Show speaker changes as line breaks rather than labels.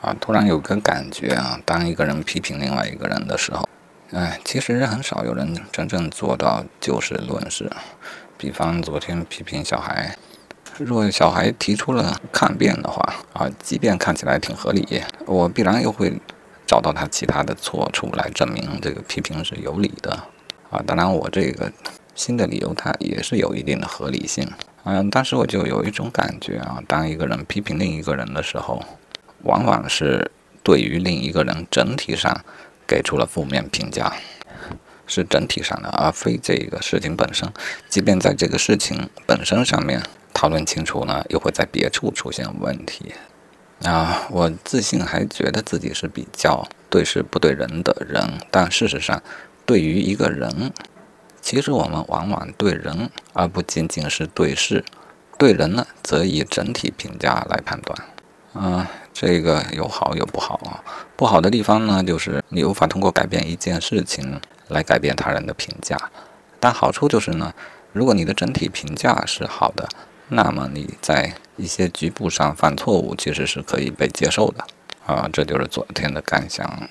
啊，突然有个感觉啊，当一个人批评另外一个人的时候，哎，其实很少有人真正做到就事论事。比方昨天批评小孩，若小孩提出了抗辩的话啊，即便看起来挺合理，我必然又会找到他其他的错处来证明这个批评是有理的啊。当然，我这个新的理由它也是有一定的合理性。嗯，当时我就有一种感觉啊，当一个人批评另一个人的时候，往往是对于另一个人整体上给出了负面评价，是整体上的，而非这个事情本身。即便在这个事情本身上面讨论清楚呢，又会在别处出现问题。啊，我自信还觉得自己是比较对事不对人的人，但事实上，对于一个人，其实我们往往对人，而不仅仅是对事。对人呢，则以整体评价来判断。啊，这个有好有不好啊。不好的地方呢，就是你无法通过改变一件事情来改变他人的评价。但好处就是呢，如果你的整体评价是好的，那么你在一些局部上犯错误，其实是可以被接受的。啊，这就是昨天的感想。